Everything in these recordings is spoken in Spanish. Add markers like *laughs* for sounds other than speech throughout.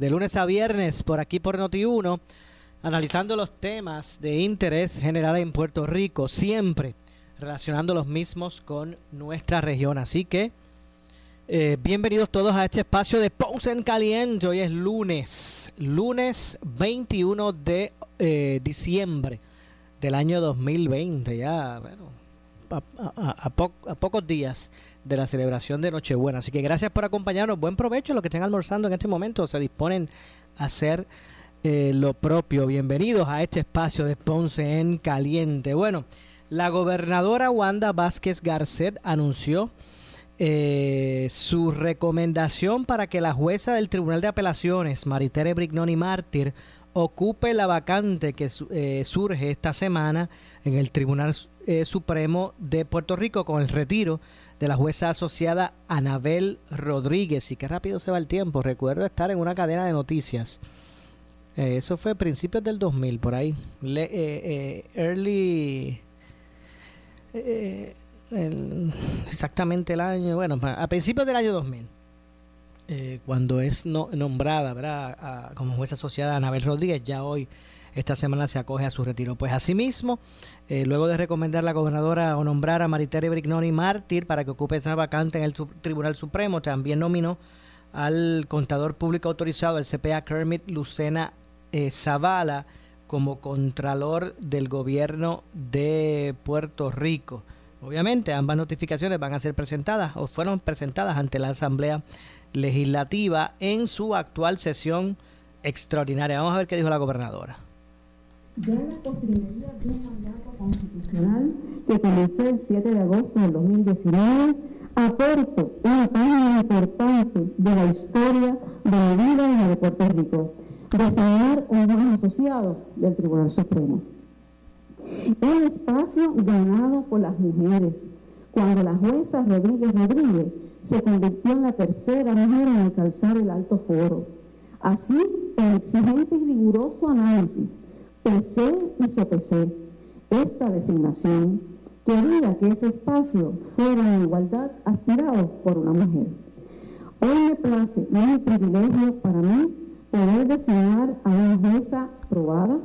De lunes a viernes por aquí por Noti1, analizando los temas de interés general en Puerto Rico, siempre relacionando los mismos con nuestra región. Así que eh, bienvenidos todos a este espacio de Ponce en Caliente. Hoy es lunes, lunes 21 de eh, diciembre del año 2020. Ya, bueno, a, a, pocos días de la celebración de Nochebuena. Así que gracias por acompañarnos. Buen provecho los que estén almorzando en este momento. Se disponen a hacer eh, lo propio. Bienvenidos a este espacio de Ponce en Caliente. Bueno, la gobernadora Wanda Vázquez Garcet anunció eh, su recomendación para que la jueza del Tribunal de Apelaciones, Maritere Brignoni Mártir, ocupe la vacante que eh, surge esta semana en el Tribunal eh, Supremo de Puerto Rico con el retiro de la jueza asociada Anabel Rodríguez. Y qué rápido se va el tiempo. Recuerdo estar en una cadena de noticias. eso fue a principios del 2000, por ahí. early exactamente el año, bueno, a principios del año 2000, eh, cuando es nombrada ¿verdad? como jueza asociada a Anabel Rodríguez, ya hoy, esta semana se acoge a su retiro. Pues asimismo, eh, luego de recomendar a la gobernadora o nombrar a Maritere Brignoni mártir para que ocupe esa vacante en el Tribunal Supremo, también nominó al contador público autorizado, el CPA Kermit Lucena eh, Zavala, como contralor del gobierno de Puerto Rico. Obviamente, ambas notificaciones van a ser presentadas o fueron presentadas ante la Asamblea Legislativa en su actual sesión extraordinaria. Vamos a ver qué dijo la gobernadora. Ya en la postrimería de un mandato constitucional que comenzó el 7 de agosto del 2019, aporto una página importante de la historia de la vida de Puerto Rico, designar un nuevo asociado del Tribunal Supremo. Un espacio ganado por las mujeres, cuando la jueza Rodríguez Rodríguez se convirtió en la tercera mujer en alcanzar el alto foro. Así, en exigente y riguroso análisis, pensé y sopesé esta designación, quería que ese espacio fuera en igualdad aspirado por una mujer. Hoy me place y es un privilegio para mí poder designar a una jueza probada,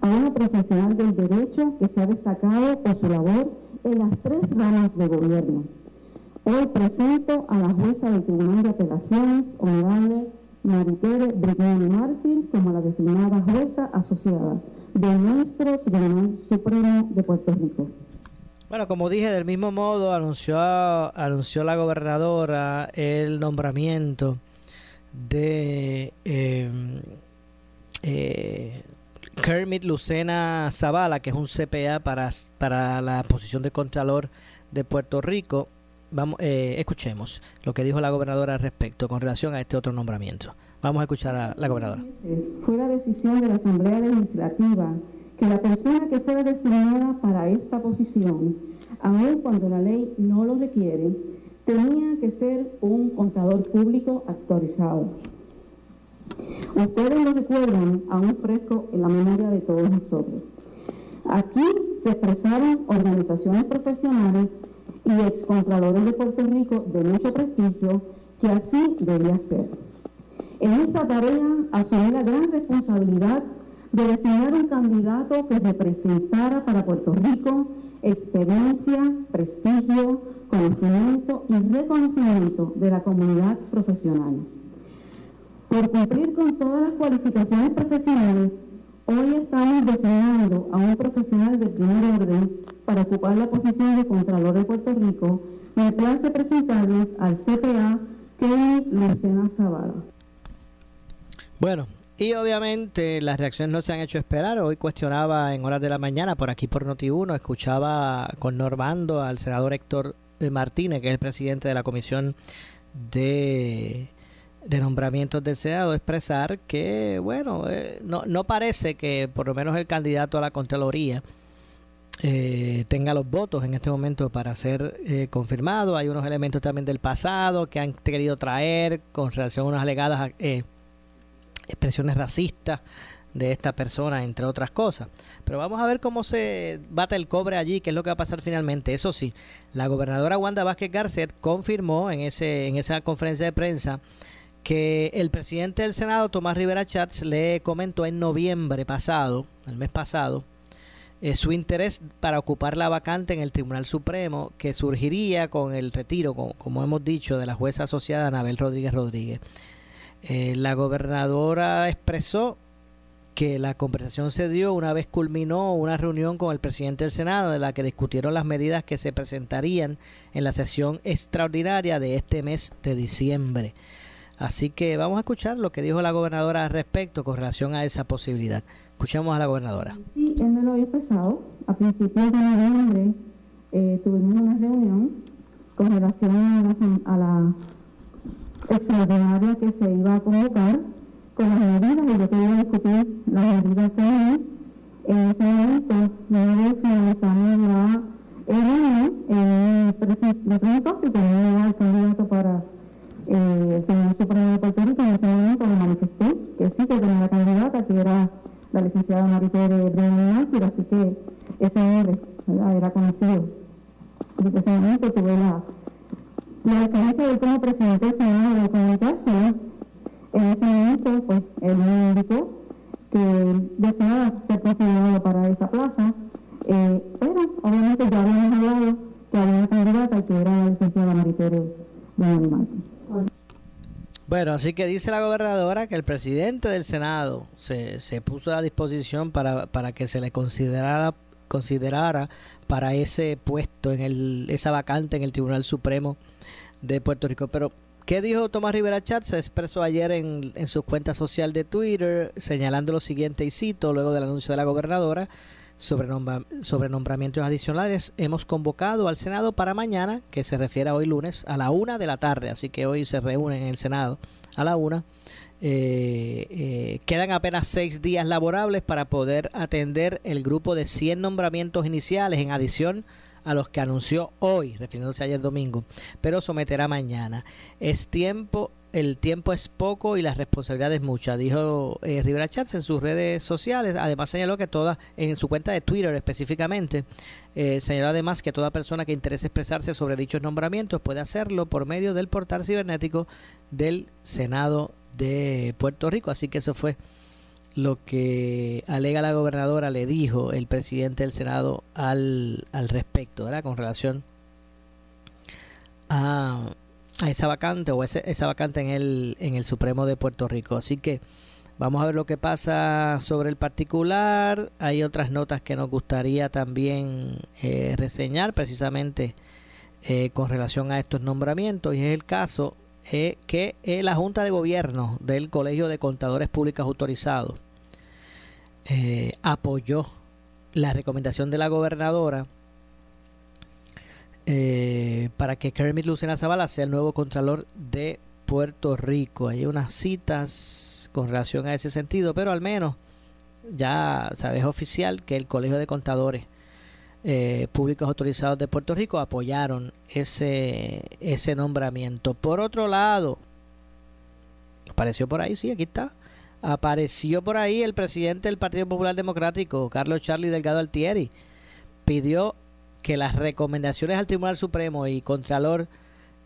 a una profesional del derecho que se ha destacado por su labor en las tres ramas de gobierno. Hoy presento a la jueza del Tribunal de Apelaciones, honorable Maritere Brignoni Martín, como la designada jueza asociada de nuestro Tribunal Supremo de Puerto Rico. Bueno, como dije, del mismo modo anunció, anunció la gobernadora el nombramiento de eh, eh, Kermit Lucena Zavala, que es un CPA para, para la posición de Contralor de Puerto Rico. Vamos, eh, escuchemos lo que dijo la gobernadora al respecto con relación a este otro nombramiento. Vamos a escuchar a la gobernadora. Fue la decisión de la Asamblea Legislativa que la persona que fuera designada para esta posición, aun cuando la ley no lo requiere, tenía que ser un contador público actualizado. Ustedes lo recuerdan aún fresco en la memoria de todos nosotros. Aquí se expresaron organizaciones profesionales y excontralores de Puerto Rico de mucho prestigio que así debía ser. En esa tarea asumí la gran responsabilidad de designar un candidato que representara para Puerto Rico experiencia, prestigio, conocimiento y reconocimiento de la comunidad profesional. Por cumplir con todas las cualificaciones profesionales, hoy estamos designando a un profesional de primer orden para ocupar la posición de Contralor de Puerto Rico me place presentarles al CPA Kenny Lucena Zavala. Bueno, y obviamente las reacciones no se han hecho esperar. Hoy cuestionaba en horas de la mañana por aquí por Noti1, escuchaba con Normando al senador Héctor Martínez, que es el presidente de la Comisión de, Nombramientos del Senado, expresar que, bueno, eh, no, no parece que por lo menos el candidato a la Contraloría eh, tenga los votos en este momento para ser eh, confirmado. Hay unos elementos también del pasado que han querido traer con relación a unas alegadas eh, expresiones racistas de esta persona, entre otras cosas. Pero vamos a ver cómo se bate el cobre allí, qué es lo que va a pasar finalmente. Eso sí, la gobernadora Wanda Vázquez Garcet confirmó en, ese, en esa conferencia de prensa que el presidente del Senado, Tomás Rivera Chats, le comentó en noviembre pasado, el mes pasado, eh, su interés para ocupar la vacante en el Tribunal Supremo que surgiría con el retiro, como, hemos dicho, de la jueza asociada Anabel Rodríguez Rodríguez. Eh, la gobernadora expresó que la conversación se dio una vez culminó una reunión con el presidente del Senado en la que discutieron las medidas que se presentarían en la sesión extraordinaria de este mes de diciembre. Así que vamos a escuchar lo que dijo la gobernadora al respecto con relación a esa posibilidad. Escuchemos a la gobernadora. Sí, él me lo había expresado. A principios de noviembre eh, tuvimos una reunión con relación a la, extraordinaria que se iba a convocar con las medidas y yo quería discutir las medidas con él. En ese momento, luego finalizamos la reunión, eh, me preguntó si tenía el candidato para eh, el Tribunal Supremo de Puerto Rico. En ese momento le manifesté que sí, que tenía la candidata, que era la licenciada Maritere Brennan así que ese nombre era conocido. Ese momento tuve la, la diferencia de como presidente del Senado de la Comunicación. En ese momento, pues, él me indicó que deseaba ser considerado para esa plaza, eh, pero obviamente ya habíamos hablado que había una candidata que era la licenciada Maritere Brennan bueno, así que dice la gobernadora que el presidente del Senado se, se puso a disposición para, para que se le considerara considerara para ese puesto en el, esa vacante en el Tribunal Supremo de Puerto Rico. Pero, ¿qué dijo Tomás Rivera Chat? Se expresó ayer en, en su cuenta social de Twitter señalando lo siguiente y cito, luego del anuncio de la gobernadora, sobre, nombramientos adicionales. Hemos convocado al Senado para mañana, que se refiere a hoy lunes, a la una de la tarde. Así que hoy se reúnen en el Senado a la una. Eh, eh, quedan apenas seis días laborables para poder atender el grupo de 100 nombramientos iniciales en adición a los que anunció hoy, refiriéndose ayer domingo, pero someterá mañana. Es tiempo el tiempo es poco y la responsabilidad es mucha, dijo eh, Rivera Chats en sus redes sociales. Además señaló que toda, en su cuenta de Twitter específicamente, eh, señaló además que toda persona que interese expresarse sobre dichos nombramientos puede hacerlo por medio del portal cibernético del Senado de Puerto Rico. Así que eso fue lo que alega la gobernadora, le dijo el presidente del Senado al, al respecto, ¿verdad? Con relación a a esa vacante o ese, esa vacante en el, en el Supremo de Puerto Rico. Así que vamos a ver lo que pasa sobre el particular. Hay otras notas que nos gustaría también eh, reseñar precisamente eh, con relación a estos nombramientos y es el caso eh, que la Junta de Gobierno del Colegio de Contadores Públicos Autorizados apoyó la recomendación de la gobernadora eh, para que Kermit Lucena Zavala sea el nuevo Contralor de Puerto Rico. Hay unas citas con relación a ese sentido, pero al menos ya sabes oficial que el Colegio de Contadores eh, Públicos Autorizados de Puerto Rico apoyaron ese, ese nombramiento. Por otro lado, apareció por ahí, sí, aquí está. Apareció por ahí el presidente del Partido Popular Democrático, Carlos Charlie Delgado Altieri. Pidió que las recomendaciones al Tribunal Supremo y Contralor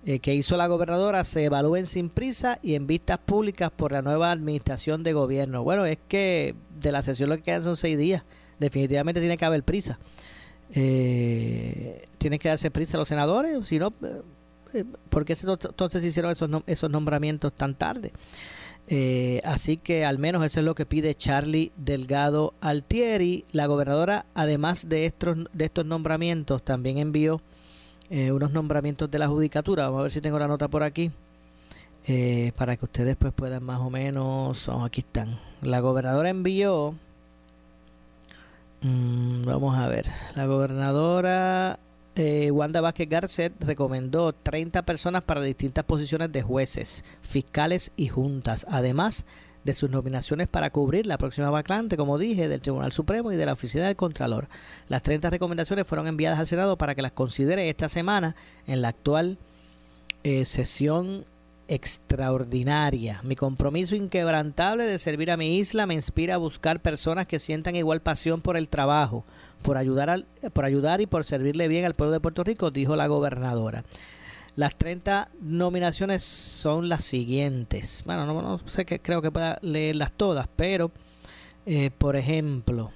eh, que hizo la gobernadora se evalúen sin prisa y en vistas públicas por la nueva administración de gobierno. Bueno, es que de la sesión lo que quedan son seis días. Definitivamente tiene que haber prisa. Eh, tienen que darse prisa los senadores, si no, eh, ¿por qué entonces hicieron esos, esos nombramientos tan tarde? Eh, así que al menos eso es lo que pide Charlie Delgado Altieri. La gobernadora, además de estos, de estos nombramientos, también envió eh, unos nombramientos de la judicatura. Vamos a ver si tengo la nota por aquí. Eh, para que ustedes pues puedan más o menos... aquí están. La gobernadora envió... Mm, vamos a ver. La gobernadora eh, Wanda Vázquez Garcet recomendó 30 personas para distintas posiciones de jueces, fiscales y juntas. Además de sus nominaciones para cubrir la próxima vacante, como dije, del Tribunal Supremo y de la Oficina del Contralor. Las 30 recomendaciones fueron enviadas al Senado para que las considere esta semana en la actual eh, sesión extraordinaria. Mi compromiso inquebrantable de servir a mi isla me inspira a buscar personas que sientan igual pasión por el trabajo, por ayudar, al, por ayudar y por servirle bien al pueblo de Puerto Rico, dijo la gobernadora. Las 30 nominaciones son las siguientes. Bueno, no, sé que creo que pueda leerlas todas, pero eh, por ejemplo,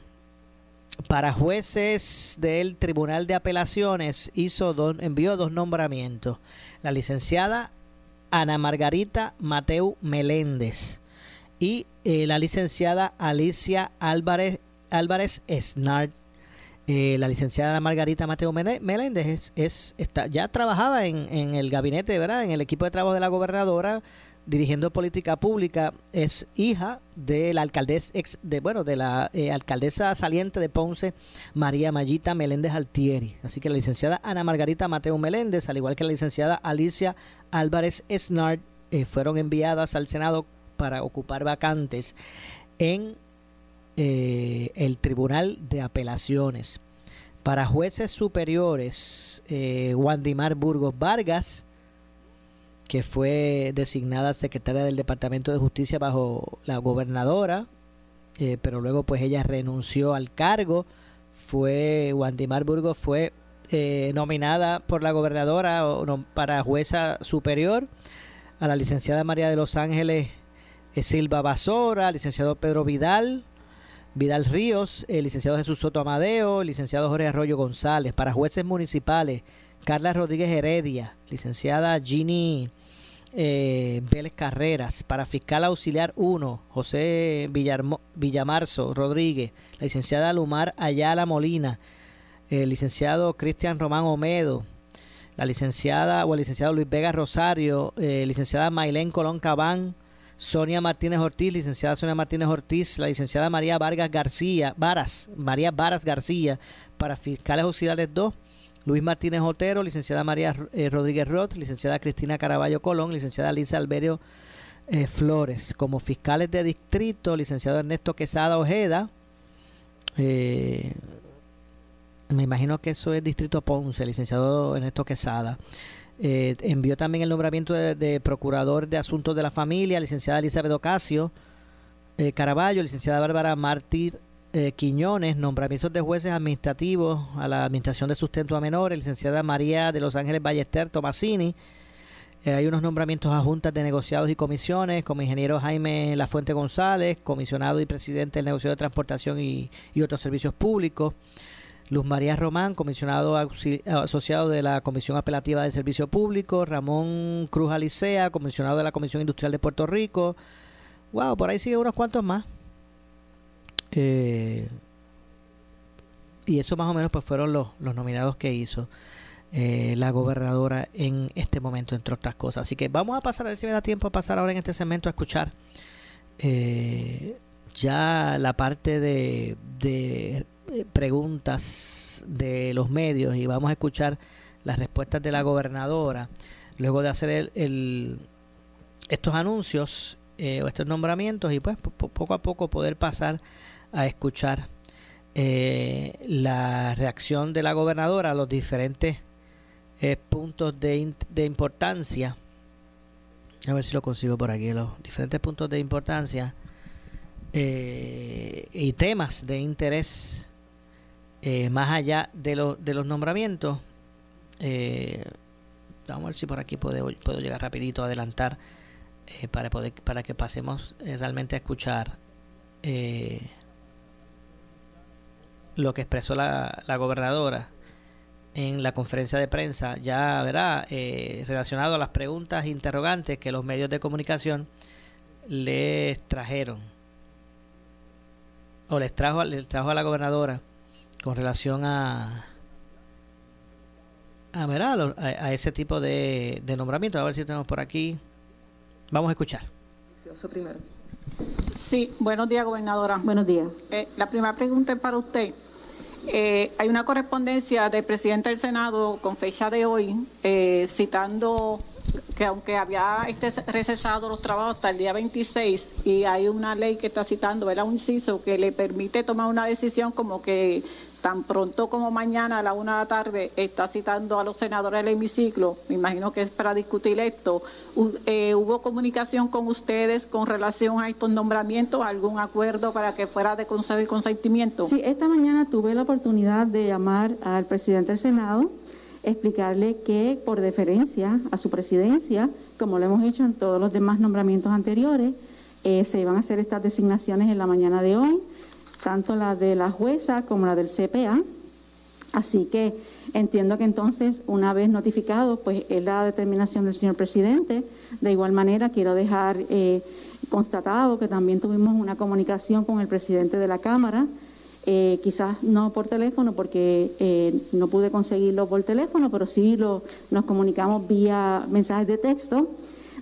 para jueces del Tribunal de Apelaciones hizo envió dos nombramientos. La licenciada Ana Margarita Mateu Meléndez y eh, la licenciada Alicia Álvarez, Álvarez Snart eh, la licenciada Margarita Mateo Meléndez es, está, ya trabajaba en, el gabinete, ¿verdad? En el equipo de trabajo de la gobernadora, dirigiendo política pública. Es hija de la alcaldesa, ex, de, bueno, de la eh, alcaldesa saliente de Ponce, María Mayita Meléndez Altieri. Así que la licenciada Ana Margarita Mateo Meléndez, al igual que la licenciada Alicia Álvarez Snart, eh, fueron enviadas al Senado para ocupar vacantes en eh, el Tribunal de Apelaciones. Para jueces superiores, Wandimar Burgos Vargas, que fue designada secretaria del Departamento de Justicia bajo la gobernadora, eh, pero luego pues ella renunció al cargo. Fue Wandimar Burgos fue eh, nominada por la gobernadora para jueza superior a la licenciada María de los Ángeles Silva Basora, licenciado Pedro Vidal, Vidal Ríos, el licenciado Jesús Soto Amadeo, el licenciado Jorge Arroyo González. Para jueces municipales, Carla Rodríguez Heredia, licenciada Ginny eh, Vélez Carreras. Para fiscal auxiliar 1, José Villamarzo Rodríguez, la licenciada Lumar Ayala Molina, el licenciado Cristian Román Omedo, la licenciada o el licenciado Luis Vega Rosario, eh, licenciada Mailén Colón Cabán, Sonia Martínez Ortiz, licenciada Sonia Martínez Ortiz, la licenciada María Vargas García, Varas, María Varas García, para fiscales auxiliares 2, Luis Martínez Otero, licenciada María eh, Rodríguez Roth, licenciada Cristina Caraballo Colón, licenciada Lisa Alberio eh, Flores. Como fiscales de distrito, licenciado Ernesto Quesada Ojeda, eh, me imagino que eso es Distrito Ponce, licenciado Ernesto Quesada. Eh, envió también el nombramiento de, Procurador de Asuntos de la Familia, licenciada Elizabeth Ocasio eh, Caraballo, licenciada Bárbara Mártir eh, Quiñones, nombramientos de jueces administrativos a la Administración de Sustento a Menores, licenciada María de Los Ángeles Ballester Tomasini. hay unos nombramientos a juntas de negociados y comisiones, como ingeniero Jaime Lafuente González, comisionado y presidente del negocio de transportación y otros servicios públicos. Luz María Román, comisionado asociado de la Comisión Apelativa de Servicio Público, Ramón Cruz Alicea, comisionado de la Comisión Industrial de Puerto Rico. Wow, por ahí siguen unos cuantos más. Eh, y eso más o menos pues fueron los, nominados que hizo eh, la gobernadora en este momento, entre otras cosas. Así que vamos a pasar, a ver si me da tiempo a pasar ahora en este segmento a escuchar eh, ya la parte de eh, preguntas de los medios y vamos a escuchar las respuestas de la gobernadora luego de hacer el, estos anuncios eh, o estos nombramientos y pues poco a poco poder pasar a escuchar eh, la reacción de la gobernadora a los diferentes puntos de, importancia. A ver si lo consigo por aquí los diferentes puntos de importancia y temas de interés eh, más allá de, de los nombramientos, eh, vamos a ver si por aquí puedo, puedo llegar rapidito a adelantar eh, para, poder, para que pasemos realmente a escuchar lo que expresó la, la, gobernadora en la conferencia de prensa, ya verá, relacionado a las preguntas interrogantes que los medios de comunicación les trajeron o les trajo, les trajo a la gobernadora con relación a a, a, ese tipo de, de nombramiento. A ver si tenemos por aquí. Vamos a escuchar. Primero. Sí, buenos días, gobernadora. Buenos días. Eh, la primera pregunta es para usted. Eh, hay una correspondencia del presidente del Senado con fecha de hoy eh, citando que aunque había este recesado los trabajos hasta el día 26 y hay una ley que está citando, era un inciso que le permite tomar una decisión como que tan pronto como mañana a la una de la tarde está citando a los senadores del hemiciclo, me imagino que es para discutir esto, eh, ¿hubo comunicación con ustedes con relación a estos nombramientos, algún acuerdo para que fuera de consejo y consentimiento? Sí, esta mañana tuve la oportunidad de llamar al presidente del Senado, explicarle que por deferencia a su presidencia, como lo hemos hecho en todos los demás nombramientos anteriores, eh, se iban a hacer estas designaciones en la mañana de hoy tanto la de la jueza como la del CPA. Así que entiendo que entonces, una vez notificado, pues es la determinación del señor presidente. De igual manera, quiero dejar eh, constatado que también tuvimos una comunicación con el presidente de la Cámara, eh, quizás no por teléfono, porque eh, no pude conseguirlo por teléfono, pero sí lo, nos comunicamos vía mensajes de texto.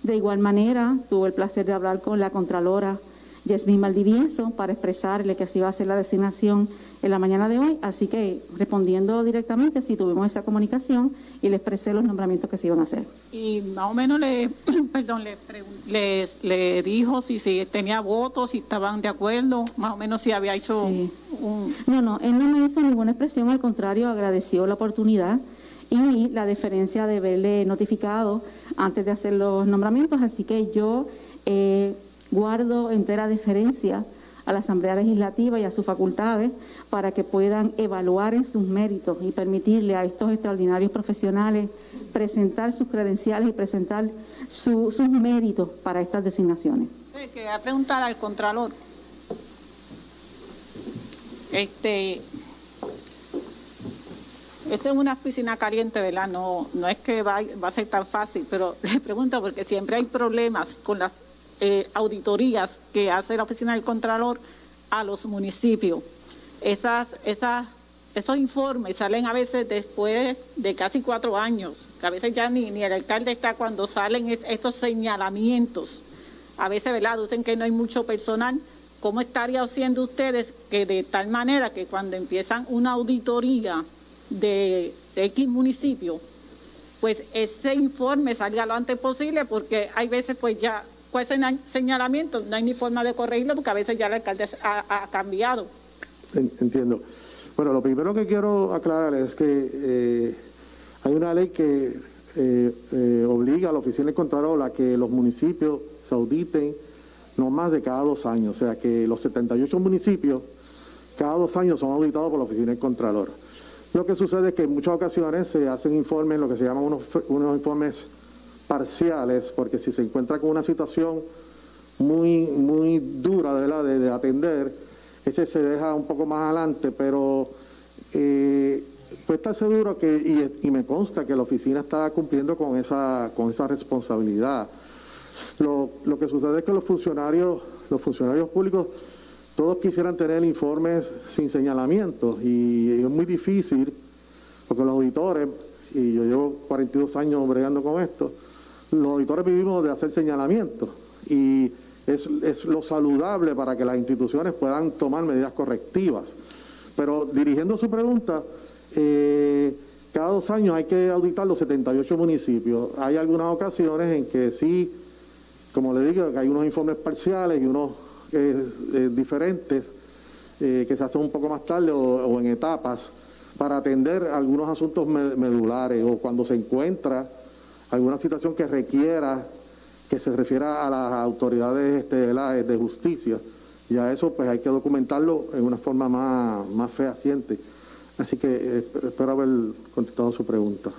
De igual manera, tuve el placer de hablar con la Contralora Yasmín Maldivieso para expresarle que así va a ser la designación en la mañana de hoy. Así que respondiendo directamente, sí tuvimos esa comunicación y le expresé los nombramientos que se iban a hacer. Y más o menos le, *clears throat* perdón, le, le, dijo si, si tenía votos, si estaban de acuerdo, más o menos si había hecho un... No, no, él no me hizo ninguna expresión, al contrario, agradeció la oportunidad y la deferencia de haberle notificado antes de hacer los nombramientos. Así que yo... Eh, Guardo entera deferencia a la Asamblea Legislativa y a sus facultades para que puedan evaluar en sus méritos y permitirle a estos extraordinarios profesionales presentar sus credenciales y presentar sus méritos para estas designaciones. Sí, quería preguntar al Contralor. Este, esta es una piscina caliente, ¿verdad? No, no es que va, va a ser tan fácil, pero *laughs* le pregunto porque siempre hay problemas con las eh, auditorías que hace la Oficina del Contralor a los municipios. Esas, esas, esos informes salen a veces después de casi cuatro años, que a veces ya ni, ni el alcalde está cuando salen estos señalamientos. A veces, ¿verdad? Dicen que no hay mucho personal. ¿Cómo estaría haciendo ustedes que de tal manera que cuando empiezan una auditoría de X municipio, pues ese informe salga lo antes posible porque hay veces pues ya ¿Cuál es el señalamiento? No hay ni forma de corregirlo porque a veces ya el alcalde ha, cambiado. Entiendo. Bueno, lo primero que quiero aclarar es que eh, hay una ley que eh, eh, obliga a la Oficina de Contralor a que los municipios se auditen no más de cada dos años. O sea, que los 78 municipios cada dos años son auditados por la Oficina de Contralor. Lo que sucede es que en muchas ocasiones se hacen informes, lo que se llaman unos, unos informes parciales, porque si se encuentra con una situación muy, muy dura de, de atender, ese se deja un poco más adelante, pero eh, pues está seguro que, y, me consta que la oficina está cumpliendo con esa, con esa responsabilidad. Lo, lo que sucede es que los funcionarios, los funcionarios públicos, todos quisieran tener informes sin señalamientos y es muy difícil, porque los auditores, y yo llevo 42 años bregando con esto, los auditores vivimos de hacer señalamientos y es, lo saludable para que las instituciones puedan tomar medidas correctivas. Pero dirigiendo su pregunta, eh, cada dos años hay que auditar los 78 municipios. Hay algunas ocasiones en que sí, como le digo, que hay unos informes parciales y unos eh, eh, diferentes que se hacen un poco más tarde o, en etapas para atender algunos asuntos medulares o cuando se encuentra alguna situación que requiera que se refiera a las autoridades este, de justicia. Y a eso pues hay que documentarlo en una forma más, más fehaciente. Así que eh, espero haber contestado su pregunta.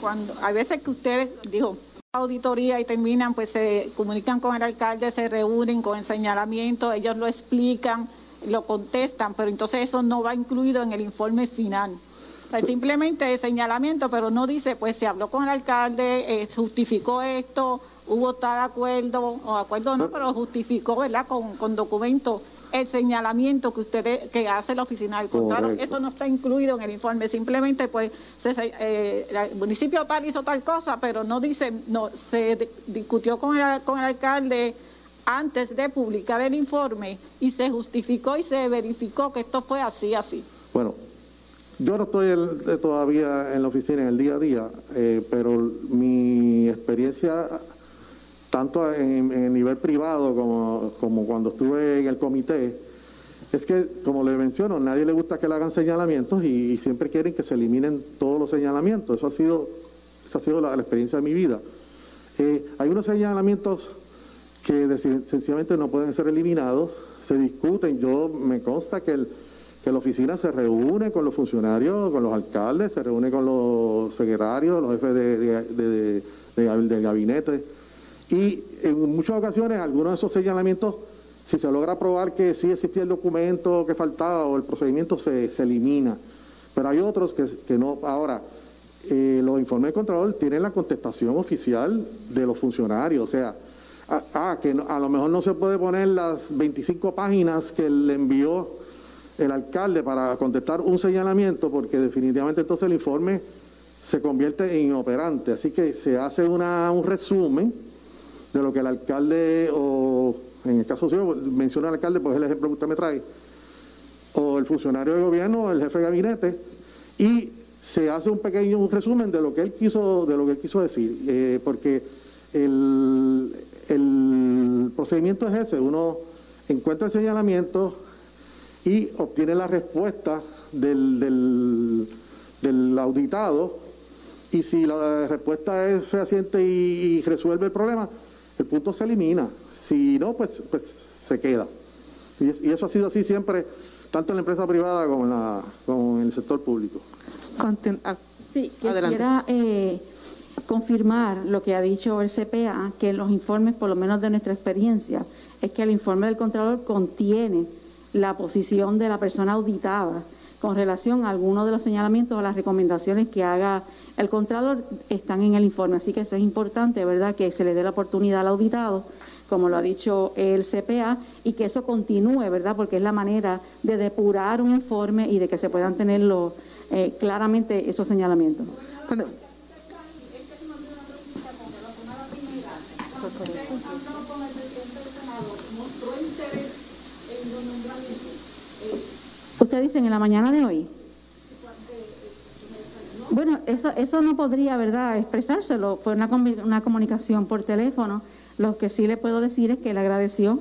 cuando hay veces que ustedes, digo, auditoría y terminan, pues se comunican con el alcalde, se reúnen con el señalamiento, ellos lo explican, lo contestan, pero entonces eso no va incluido en el informe final simplemente señalamiento, pero no dice, pues se habló con el alcalde, eh, justificó esto, hubo tal acuerdo, o acuerdo no, pero justificó, ¿verdad? Con, con documentos el señalamiento que usted que hace la oficina del Contralor. Eso no está incluido en el informe. Simplemente, pues, eh, el municipio tal hizo tal cosa, pero no dice, no, se discutió con el, con el alcalde antes de publicar el informe y se justificó y se verificó que esto fue así, así. Bueno, yo no estoy todavía en la oficina en el día a día, eh, pero mi experiencia tanto en, el nivel privado como, como cuando estuve en el comité, es que, como le menciono, nadie le gusta que le hagan señalamientos y, siempre quieren que se eliminen todos los señalamientos. Eso ha sido, ha sido la, experiencia de mi vida. Eh, hay unos señalamientos que sencillamente no pueden ser eliminados, se discuten. Yo me consta que, el, que la oficina se reúne con los funcionarios, con los alcaldes, se reúne con los secretarios, los jefes de, de, de gabinete y en muchas ocasiones, algunos de esos señalamientos, si se logra probar que sí existía el documento que faltaba o el procedimiento, se, elimina. Pero hay otros que, no. Ahora, eh, los informes de Contralor tienen la contestación oficial de los funcionarios. O sea, ah, que a lo mejor no se puede poner las 25 páginas que le envió el alcalde para contestar un señalamiento, porque definitivamente entonces el informe se convierte en inoperante. Así que se hace una, un resumen de lo que el alcalde, o en el caso suyo, menciona al alcalde, pues es el ejemplo que usted me trae, o el funcionario de gobierno, el jefe de gabinete, y se hace un pequeño resumen de lo que él quiso, de lo que él quiso decir, eh, porque el, el procedimiento es ese, uno encuentra el señalamiento y obtiene la respuesta del, del, del auditado y si la respuesta es fehaciente y, resuelve el problema, el punto se elimina. Si no, pues, pues se queda. Y, eso ha sido así siempre, tanto en la empresa privada como en, la, como en el sector público. Ah, sí, quisiera eh, confirmar lo que ha dicho el CPA, que en los informes, por lo menos de nuestra experiencia, es que el informe del Contralor contiene la posición de la persona auditada con relación a algunos de los señalamientos o las recomendaciones que haga el Contralor están en el informe, así que eso es importante, ¿verdad?, que se le dé la oportunidad al auditado, como lo ha dicho el CPA, y que eso continúe, ¿verdad?, porque es la manera de depurar un informe y de que se puedan tener eh, claramente esos señalamientos. Usted dice en la mañana de hoy. Bueno, eso, eso no podría, ¿verdad?, expresárselo. Fue una, una comunicación por teléfono. Lo que sí le puedo decir es que él agradeció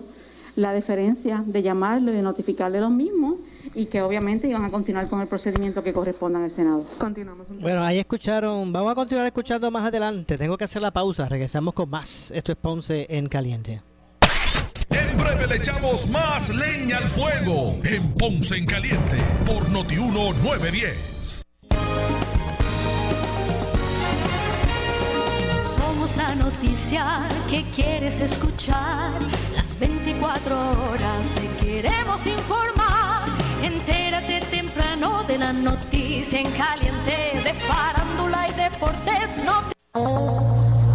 la deferencia de llamarlo y de notificarle lo mismo y que obviamente iban a continuar con el procedimiento que corresponda al Senado. Continuamos. Bueno, ahí escucharon, vamos a continuar escuchando más adelante. Tengo que hacer la pausa, regresamos con más. Esto es Ponce en Caliente. Le echamos más leña al fuego en Ponce en Caliente por Notiuno 910. la noticia que quieres escuchar. Las 24 horas te queremos informar. Entérate temprano de la noticia en caliente de farándula y deportes.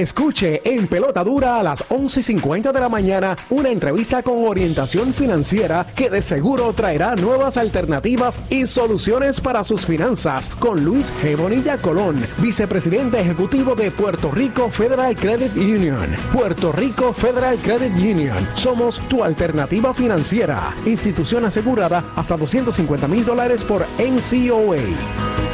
Escuche en Pelota Dura a las 11.50 de la mañana una entrevista con orientación financiera que de seguro traerá nuevas alternativas y soluciones para sus finanzas con Luis G. Bonilla Colón, vicepresidente ejecutivo de Puerto Rico Federal Credit Union. Puerto Rico Federal Credit Union. Somos tu alternativa financiera. Institución asegurada hasta 250 mil dólares por NCOA.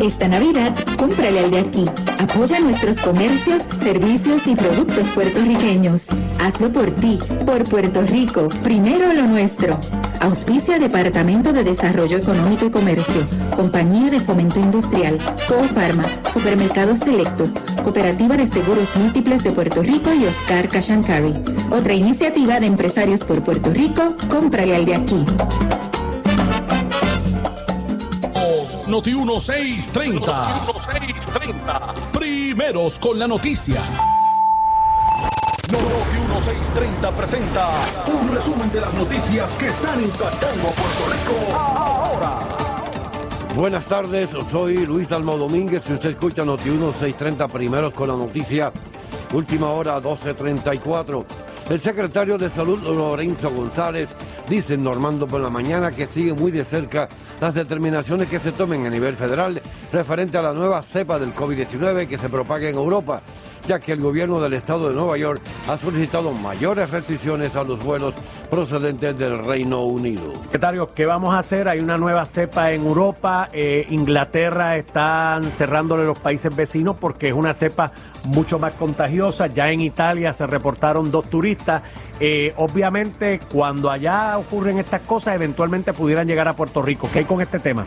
Esta Navidad, cómprale al de aquí. Apoya nuestros comercios, servicios y productos puertorriqueños. Hazlo por ti, por Puerto Rico, primero lo nuestro. Auspicia Departamento de Desarrollo Económico y Comercio, Compañía de Fomento Industrial, Cofarma, Supermercados Selectos, Cooperativa de Seguros Múltiples de Puerto Rico y Oscar Cashancari. Otra iniciativa de empresarios por Puerto Rico, cómprale al de aquí. Noti 1630. Noti 1630. Primeros con la noticia. Noti 1630 presenta un resumen de las noticias que están impactando a Puerto Rico ahora. Buenas tardes, soy Luis Dalmo Domínguez. Si usted escucha Noti 1630 primeros con la noticia, última hora 1234. El secretario de Salud, Lorenzo González, dice en Normando por la mañana que sigue muy de cerca las determinaciones que se tomen a nivel federal referente a la nueva cepa del COVID-19 que se propaga en Europa, ya que el gobierno del estado de Nueva York ha solicitado mayores restricciones a los vuelos procedentes del Reino Unido. Secretario, ¿qué vamos a hacer? Hay una nueva cepa en Europa, eh, Inglaterra están cerrándole los países vecinos porque es una cepa mucho más contagiosa. Ya en Italia se reportaron dos turistas. Eh, obviamente, cuando allá ocurren estas cosas, eventualmente pudieran llegar a Puerto Rico. ¿Qué hay con este tema?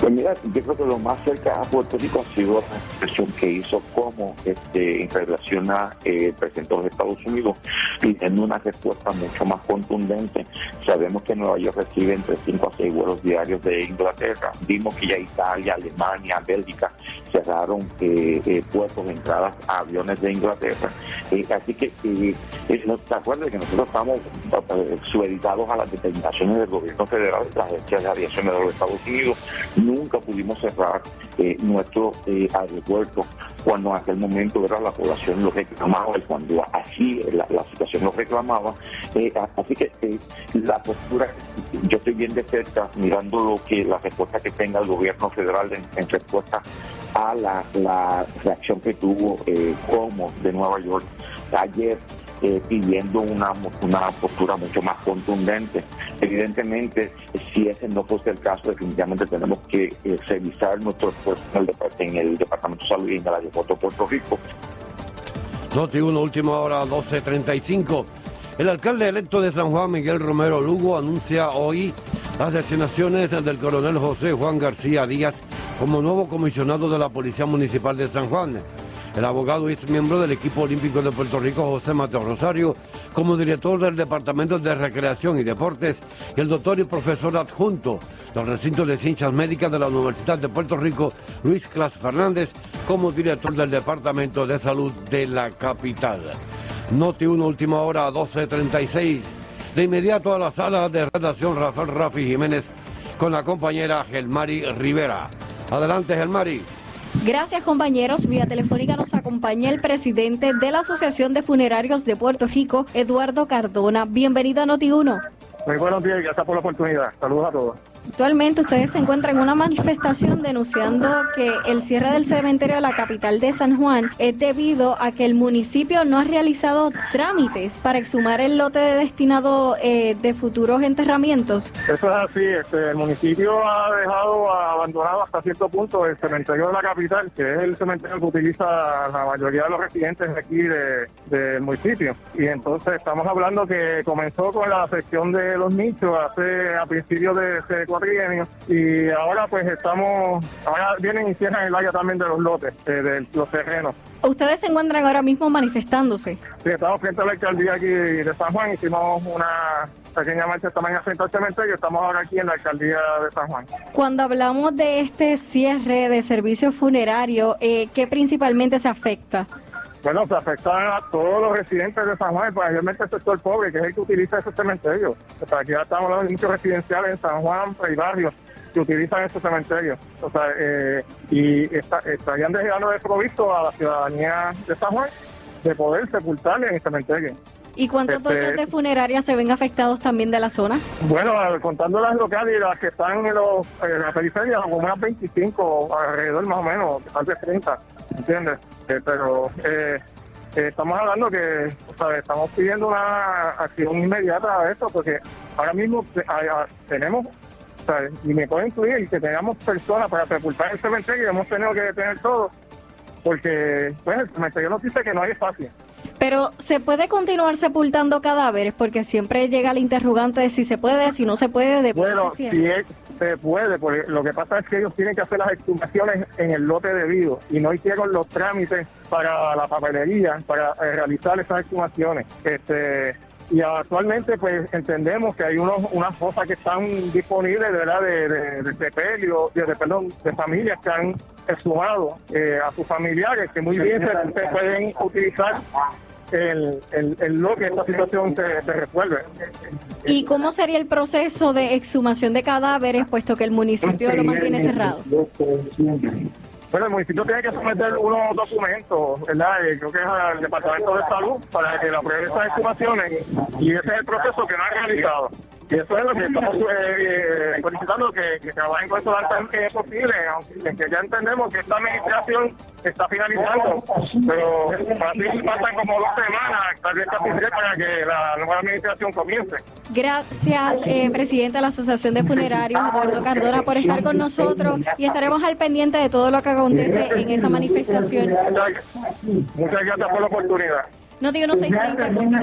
Pues mira, yo creo que lo más cerca a Puerto Rico ha sido la expresión que hizo como este, en relación a eh, presidente de Estados Unidos, pidiendo una respuesta mucho más contundente. Sabemos que Nueva York recibe entre 5 a 6 vuelos diarios de Inglaterra. Vimos que ya Italia, Alemania, Bélgica cerraron eh, eh, puertos de entradas a aviones de Inglaterra. Eh, así que, eh, no se acuerden que nosotros estamos supeditados a las determinaciones del gobierno federal, las agencias de aviación de los Estados Unidos nunca pudimos cerrar eh, nuestro eh, aeropuerto cuando en aquel momento era la población lo reclamaba y cuando así la, situación lo reclamaba. Eh, así que la postura, yo estoy bien de cerca mirando lo que la respuesta que tenga el gobierno federal en, respuesta a la, la, reacción que tuvo como de Nueva York ayer eh, pidiendo una, una postura mucho más contundente. Evidentemente, si ese no fuese el caso, definitivamente tenemos que eh, revisar nuestro esfuerzo en el, Departamento de Salud y en el aeropuerto de Puerto Rico. Noti una última hora, 12.35. El alcalde electo de San Juan, Miguel Romero Lugo, anuncia hoy las designaciones del coronel José Juan García Díaz como nuevo comisionado de la Policía Municipal de San Juan. El abogado y miembro del equipo olímpico de Puerto Rico, José Mateo Rosario, como director del Departamento de Recreación y Deportes, y el doctor y profesor adjunto del recinto de Ciencias Médicas de la Universidad de Puerto Rico, Luis Clas Fernández, como director del Departamento de Salud de la capital. Noti 1, última hora, 12.36. De inmediato a la sala de redacción Rafael Rafi Jiménez con la compañera Gelmari Rivera. Adelante, Gelmari. Gracias compañeros. Vía telefónica nos acompaña el presidente de la Asociación de Funerarios de Puerto Rico, Eduardo Cardona. Bienvenido a Noti1. Muy buenos días gracias por la oportunidad. Saludos a todos. Actualmente ustedes se encuentran en una manifestación denunciando que el cierre del cementerio de la capital de San Juan es debido a que el municipio no ha realizado trámites para exhumar el lote destinado eh, de futuros enterramientos. Eso es así, este, el municipio ha dejado abandonado hasta cierto punto el cementerio de la capital, que es el cementerio que utiliza la mayoría de los residentes aquí del municipio. Y entonces estamos hablando que comenzó con la sección de los nichos hace a principios de ese cuatrienio y ahora pues estamos, ahora vienen y cierran el área también de los lotes, eh, de los terrenos. Ustedes se encuentran ahora mismo manifestándose. Sí, estamos frente a la alcaldía aquí de San Juan, hicimos una pequeña marcha esta mañana frente al cementerio, estamos ahora aquí en la alcaldía de San Juan. Cuando hablamos de este cierre de servicios funerarios, eh, ¿qué principalmente se afecta? Bueno, se afecta a todos los residentes de San Juan, especialmente el sector pobre, que es el que utiliza ese cementerio. O sea, aquí ya estamos hablando de muchos residenciales en San Juan y barrios que utilizan ese cementerio. O sea, eh, y estarían dejando de provisto a la ciudadanía de San Juan de poder sepultarle en el cementerio. ¿Y cuántos este, de funerarias se ven afectados también de la zona? Bueno, contando las locales y las que están en, los, en la periferia, como unas 25, alrededor más o menos, tal vez 30, ¿entiendes? Eh, pero eh, eh, estamos hablando que estamos pidiendo una acción inmediata a esto, porque ahora mismo tenemos, y me puede incluir, que tengamos personas para sepultar el cementerio y hemos tenido que detener todo, porque pues, el cementerio nos dice que no hay espacio. Pero se puede continuar sepultando cadáveres porque siempre llega el interrogante de si se puede, si no se puede. De bueno, si se puede, porque lo que pasa es que ellos tienen que hacer las exhumaciones en el lote debido y no hicieron los trámites para la papelería para eh, realizar esas exhumaciones. Este, y actualmente pues entendemos que hay unos, unas cosas que están disponibles ¿verdad? de, de, de sepelio, de, perdón, de familias que han exhumado eh, a sus familiares que muy bien se pueden utilizar el, el, lo que esta situación se, resuelve. ¿Y cómo sería el proceso de exhumación de cadáveres, puesto que el municipio lo mantiene cerrado? Bueno, el municipio tiene que someter unos documentos, ¿verdad? Eh, creo que es al Departamento de Salud para que la apruebe esas exhumaciones y ese es el proceso que no ha realizado. Y eso es lo que estamos eh, eh solicitando, que, que, trabajen con eso lo antes posible, aunque ya entendemos que esta administración está finalizando, pero así pasan como dos semanas, tal vez casi tres, para que la nueva administración comience. Gracias, eh, presidente de la Asociación de Funerarios, Eduardo Cardona, por estar con nosotros y estaremos al pendiente de todo lo que acontece en esa manifestación. Muchas gracias por la oportunidad. No digo no 630,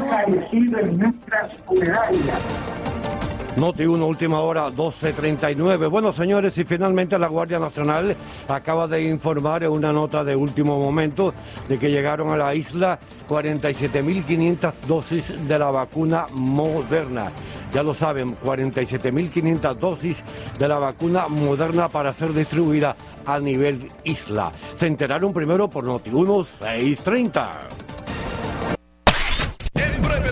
Noti 1, última hora, 12.39. Bueno, señores, y finalmente la Guardia Nacional acaba de informar en una nota de último momento de que llegaron a la isla 47.500 dosis de la vacuna moderna. Ya lo saben, 47.500 dosis de la vacuna moderna para ser distribuida a nivel isla. Se enteraron primero por Noti 1, 630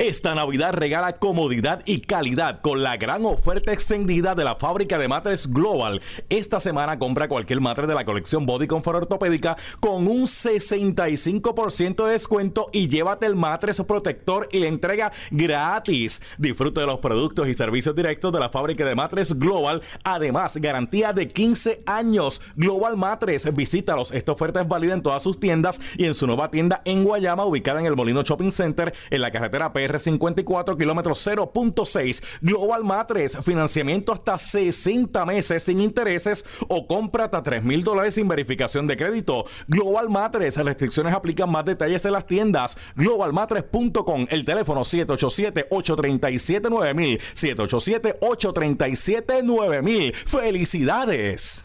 Esta Navidad regala comodidad y calidad con la gran oferta extendida de la fábrica de matres Global. Esta semana compra cualquier matre de la colección Body Comfort Ortopédica con un 65% de descuento y llévate el matres protector y la entrega gratis. Disfrute de los productos y servicios directos de la fábrica de matres Global. Además, garantía de 15 años. Global Matres, visítalos. Esta oferta es válida en todas sus tiendas y en su nueva tienda en Guayama, ubicada en el Molino Shopping Center, en la carretera PR 54 kilómetros 0.6. Global Matres, financiamiento hasta 60 meses sin intereses o compra hasta 3 mil dólares sin verificación de crédito. Global Matres, restricciones aplican más detalles en las tiendas. Globalmatres.com, el teléfono 787-837-9000. 787-837-9000. ¡Felicidades!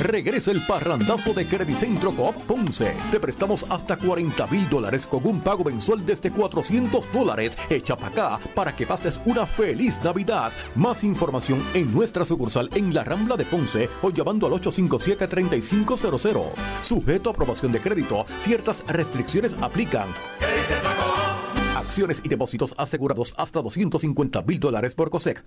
Regresa el parrandazo de Credicentro Coop Ponce. Te prestamos hasta 40 mil dólares con un pago mensual desde 400 dólares. Echa para acá para que pases una feliz Navidad. Más información en nuestra sucursal en la Rambla de Ponce o llamando al 857-3500. Sujeto a aprobación de crédito, ciertas restricciones aplican. Acciones y depósitos asegurados hasta 250 mil dólares por COSEC.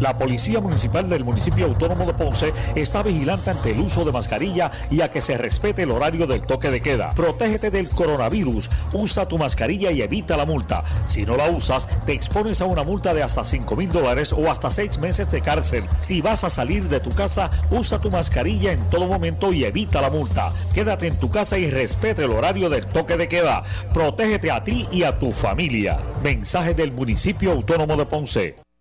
La Policía Municipal del Municipio Autónomo de Ponce está vigilante ante el uso de mascarilla y a que se respete el horario del toque de queda. Protégete del coronavirus. Usa tu mascarilla y evita la multa. Si no la usas, te expones a una multa de hasta 5 mil dólares o hasta 6 meses de cárcel. Si vas a salir de tu casa, usa tu mascarilla en todo momento y evita la multa. Quédate en tu casa y respete el horario del toque de queda. Protégete a ti y a tu familia. Mensaje del Municipio Autónomo de Ponce.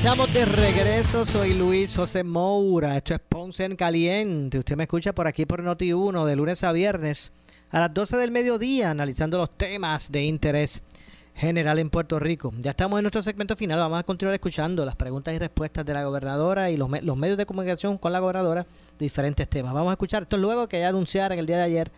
Estamos de regreso. Soy Luis José Moura. Esto es Ponce en Caliente. Usted me escucha por aquí por Noti1 de lunes a viernes a las 12 del mediodía analizando los temas de interés general en Puerto Rico. Ya estamos en nuestro segmento final. Vamos a continuar escuchando las preguntas y respuestas de la gobernadora y los, me- los medios de comunicación con la gobernadora diferentes temas. Vamos a escuchar esto luego que ya anunciaron el día de ayer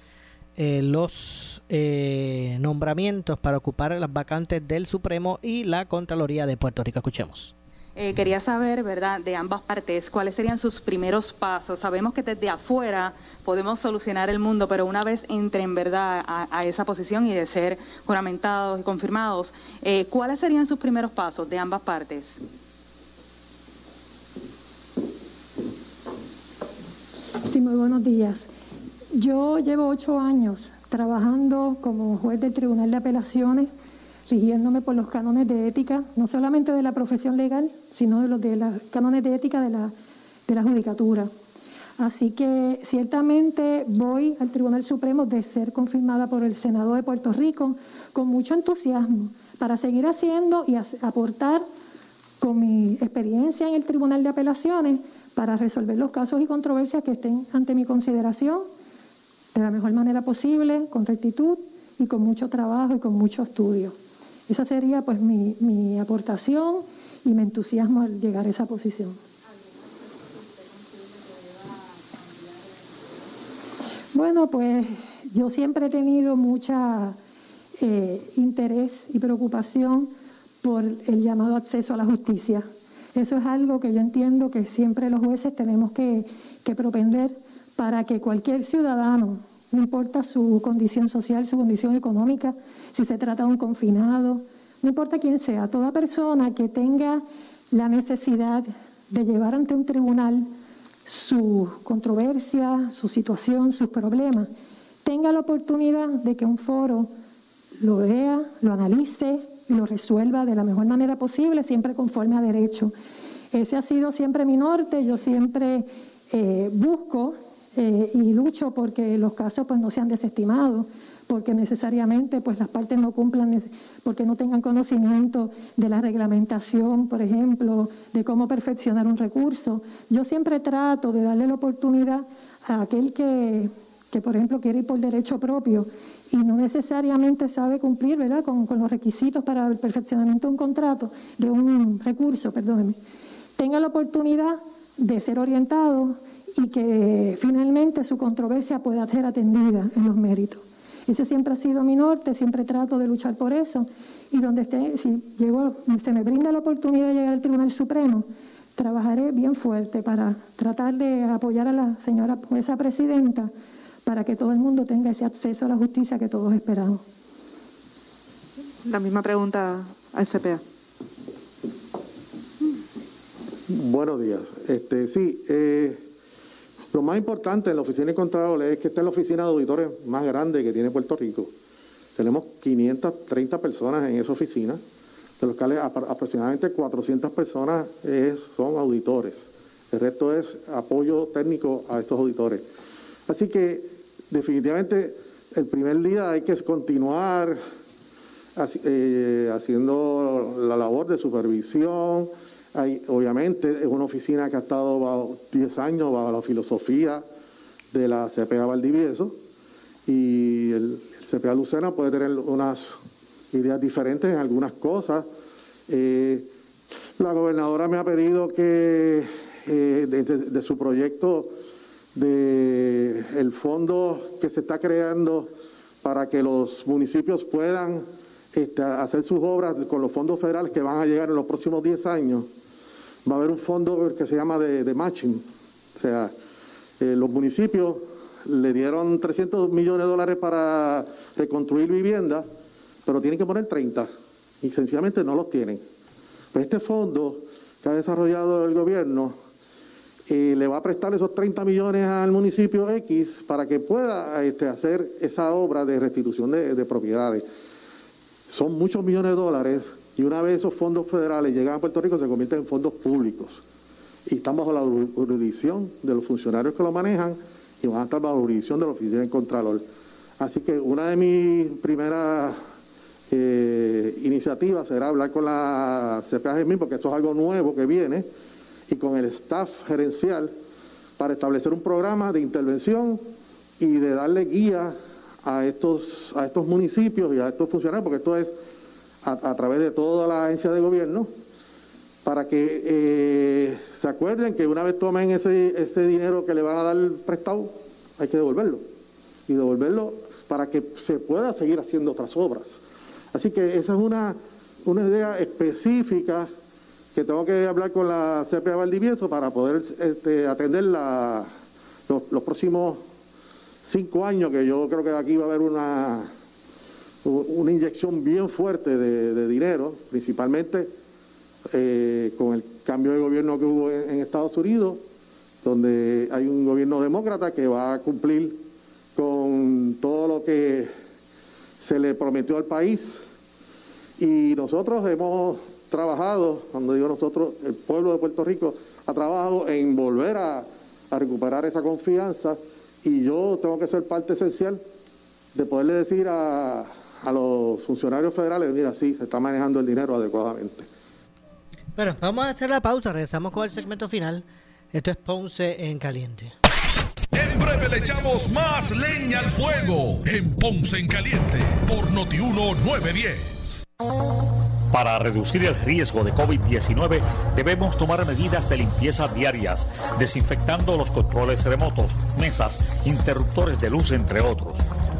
eh, los eh, nombramientos para ocupar las vacantes del Supremo y la Contraloría de Puerto Rico. Escuchemos. Eh, quería saber, ¿verdad?, de ambas partes, cuáles serían sus primeros pasos. Sabemos que desde afuera podemos solucionar el mundo, pero una vez entren, ¿verdad?, a, a esa posición y de ser juramentados y confirmados, eh, ¿cuáles serían sus primeros pasos de ambas partes? Sí, muy buenos días. Yo llevo ocho años trabajando como juez del Tribunal de Apelaciones, rigiéndome por los cánones de ética, no solamente de la profesión legal, sino de los de los cánones de ética de la, de la judicatura. Así que ciertamente voy al Tribunal Supremo de ser confirmada por el Senado de Puerto Rico con mucho entusiasmo para seguir haciendo y aportar con mi experiencia en el Tribunal de Apelaciones para resolver los casos y controversias que estén ante mi consideración de la mejor manera posible, con rectitud y con mucho trabajo y con mucho estudio. Esa sería pues mi, mi aportación y mi entusiasmo al llegar a esa posición. Bueno, pues yo siempre he tenido mucha eh, interés y preocupación por el llamado acceso a la justicia. Eso es algo que yo entiendo que siempre los jueces tenemos que, que propender para que cualquier ciudadano, no importa su condición social, su condición económica, si se trata de un confinado, no importa quién sea, toda persona que tenga la necesidad de llevar ante un tribunal su controversia, su situación, sus problemas, tenga la oportunidad de que un foro lo vea, lo analice y lo resuelva de la mejor manera posible, siempre conforme a derecho. Ese ha sido siempre mi norte, yo siempre eh, busco eh, y lucho porque los casos pues, no sean desestimados porque necesariamente pues las partes no cumplan, porque no tengan conocimiento de la reglamentación, por ejemplo, de cómo perfeccionar un recurso. Yo siempre trato de darle la oportunidad a aquel que, que por ejemplo, quiere ir por derecho propio y no necesariamente sabe cumplir ¿verdad? Con, con, los requisitos para el perfeccionamiento de un contrato, de un recurso, perdóneme, tenga la oportunidad de ser orientado y que finalmente su controversia pueda ser atendida en los méritos. Ese siempre ha sido mi norte, siempre trato de luchar por eso. Y donde esté, si llego, se me brinda la oportunidad de llegar al Tribunal Supremo, trabajaré bien fuerte para tratar de apoyar a la señora jueza presidenta para que todo el mundo tenga ese acceso a la justicia que todos esperamos. La misma pregunta al CPA. Buenos días. Este, sí, eh, lo más importante en la oficina de Contralores es que esta es la oficina de auditores más grande que tiene Puerto Rico. Tenemos 530 personas en esa oficina, de los cuales aproximadamente 400 personas son auditores. El resto es apoyo técnico a estos auditores. Así que definitivamente el primer día hay que continuar eh, haciendo la labor de supervisión, obviamente es una oficina que ha estado bajo 10 años bajo la filosofía de la CPA Valdivieso y el, CPA Lucena puede tener unas ideas diferentes en algunas cosas. Eh, la gobernadora me ha pedido que eh, de, su proyecto de el fondo que se está creando para que los municipios puedan este, hacer sus obras con los fondos federales que van a llegar en los próximos 10 años va a haber un fondo que se llama de, matching. O sea, eh, los municipios le dieron 300 millones de dólares para reconstruir viviendas, pero tienen que poner 30 y sencillamente no los tienen. Pues este fondo que ha desarrollado el gobierno eh, le va a prestar esos 30 millones al municipio X para que pueda este, hacer esa obra de restitución de propiedades. Son muchos millones de dólares y una vez esos fondos federales llegan a Puerto Rico, se convierten en fondos públicos. Y están bajo la jurisdicción de los funcionarios que lo manejan y van a estar bajo la jurisdicción de la oficina del Contralor. Así que una de mis primeras eh, iniciativas será hablar con la CPAGM, porque esto es algo nuevo que viene, y con el staff gerencial para establecer un programa de intervención y de darle guía a estos, a estos municipios y a estos funcionarios, porque esto es a, través de toda la agencia de gobierno para que eh, se acuerden que una vez tomen ese, ese dinero que le van a dar prestado, hay que devolverlo. Y devolverlo para que se pueda seguir haciendo otras obras. Así que esa es una, una idea específica que tengo que hablar con la CPA Valdivieso para poder este, atender la, los, los próximos cinco años, que yo creo que aquí va a haber una una inyección bien fuerte de, dinero, principalmente eh, con el cambio de gobierno que hubo en, Estados Unidos, donde hay un gobierno demócrata que va a cumplir con todo lo que se le prometió al país. Y nosotros hemos trabajado, cuando digo nosotros, el pueblo de Puerto Rico ha trabajado en volver a, a recuperar esa confianza y yo tengo que ser parte esencial de poderle decir a, a los funcionarios federales, mira, sí, se está manejando el dinero adecuadamente. Bueno, vamos a hacer la pausa, regresamos con el segmento final. Esto es Ponce en Caliente. En breve le echamos más leña al fuego en Ponce en Caliente por Notiuno 910. Para reducir el riesgo de COVID-19 debemos tomar medidas de limpieza diarias, desinfectando los controles remotos, mesas, interruptores de luz, entre otros.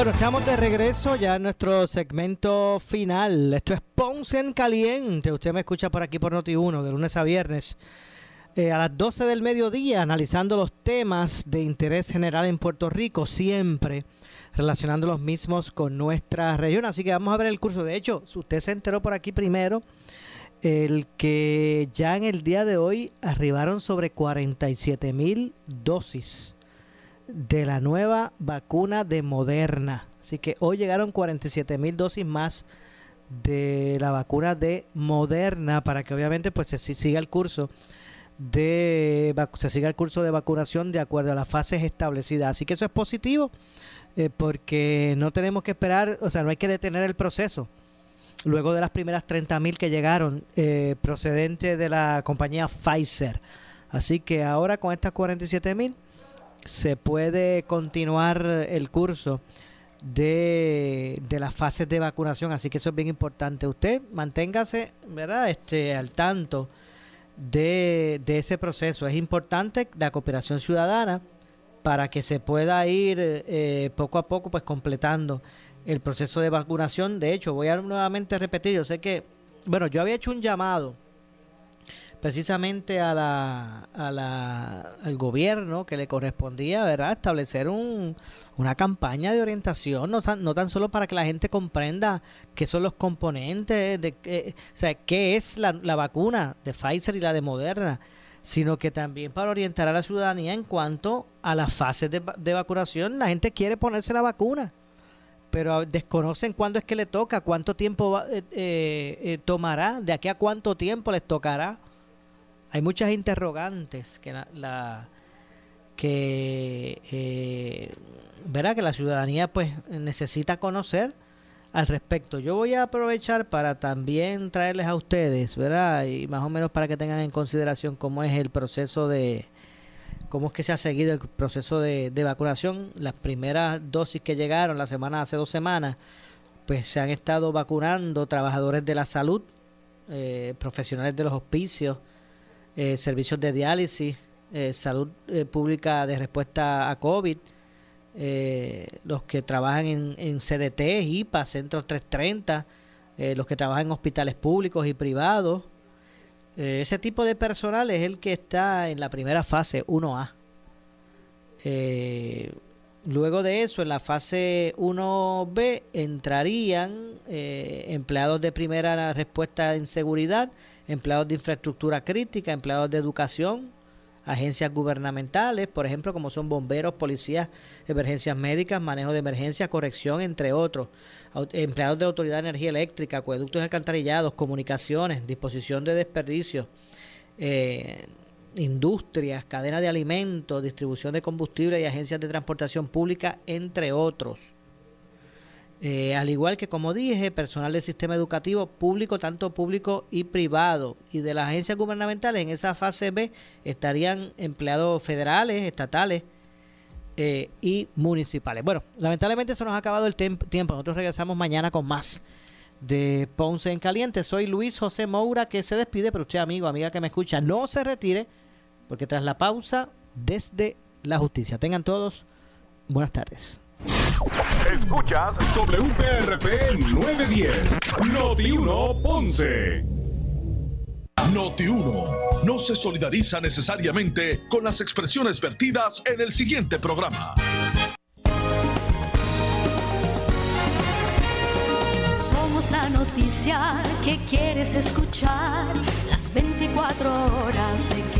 Bueno, estamos de regreso ya en nuestro segmento final. Esto es Ponce en Caliente. Usted me escucha por aquí por Noti1 de lunes a viernes eh, a las 12 del mediodía analizando los temas de interés general en Puerto Rico, siempre relacionando los mismos con nuestra región. Así que vamos a ver el curso. De hecho, si usted se enteró por aquí primero, el que ya en el día de hoy arribaron sobre 47 mil dosis de la nueva vacuna de Moderna. Así que hoy llegaron 47 mil dosis más de la vacuna de Moderna para que obviamente pues se siga el curso de se siga el curso de vacunación de acuerdo a las fases establecidas. Así que eso es positivo eh, porque no tenemos que esperar, o sea, no hay que detener el proceso. Luego de las primeras 30 mil que llegaron eh, procedente de la compañía Pfizer. Así que ahora con estas 47 mil se puede continuar el curso de, de, las fases de vacunación, así que eso es bien importante. Usted manténgase, ¿verdad? Este, al tanto de, de ese proceso. Es importante la cooperación ciudadana para que se pueda ir eh, poco a poco pues completando el proceso de vacunación. De hecho, voy a nuevamente repetir, yo sé que, bueno, yo había hecho un llamado precisamente a la, a la, al gobierno que le correspondía, ¿verdad? Establecer un, una campaña de orientación, no, no, tan solo para que la gente comprenda qué son los componentes, de, qué, o sea, qué es la, la vacuna de Pfizer y la de Moderna, sino que también para orientar a la ciudadanía en cuanto a las fases de, de vacunación. La gente quiere ponerse la vacuna, pero desconocen cuándo es que le toca, cuánto tiempo va, eh, eh, tomará, de aquí a cuánto tiempo les tocará hay muchas interrogantes que la, la que eh, que la ciudadanía pues necesita conocer al respecto. Yo voy a aprovechar para también traerles a ustedes, ¿verdad? Y más o menos para que tengan en consideración cómo es el proceso de cómo es que se ha seguido el proceso de, de vacunación. Las primeras dosis que llegaron la semana hace dos semanas, pues se han estado vacunando trabajadores de la salud, eh, profesionales de los hospicios, eh, servicios de diálisis, eh, salud eh, pública de respuesta a COVID, los que trabajan en, CDT, IPA, Centros 330, eh, los que trabajan en hospitales públicos y privados. Ese tipo de personal es el que está en la primera fase 1A. Eh, luego de eso, en la fase 1B entrarían empleados de primera respuesta en seguridad, empleados de infraestructura crítica, empleados de educación, agencias gubernamentales, por ejemplo, como son bomberos, policías, emergencias médicas, manejo de emergencias, corrección, entre otros, empleados de la Autoridad de Energía Eléctrica, acueductos alcantarillados, comunicaciones, disposición de desperdicios, eh, industrias, cadena de alimentos, distribución de combustible y agencias de transportación pública, entre otros. Eh, al igual que, como dije, personal del sistema educativo público, tanto público y privado. Y de las agencias gubernamentales, en esa fase B estarían empleados federales, estatales eh, y municipales. Bueno, lamentablemente se nos ha acabado el tiempo. Nosotros regresamos mañana con más de Ponce en Caliente. Soy Luis José Moura que se despide, pero usted, amigo, amiga que me escucha, no se retire, porque tras la pausa, desde la justicia. Tengan todos buenas tardes. Escuchas WPRP 910, Noti 1 Ponce. Noti 1 no se solidariza necesariamente con las expresiones vertidas en el siguiente programa. Somos la noticia que quieres escuchar las 24 horas de.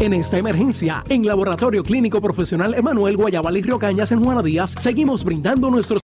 En esta emergencia, en Laboratorio Clínico Profesional Emanuel Guayabal y Río Cañas en Juana Díaz, seguimos brindando nuestros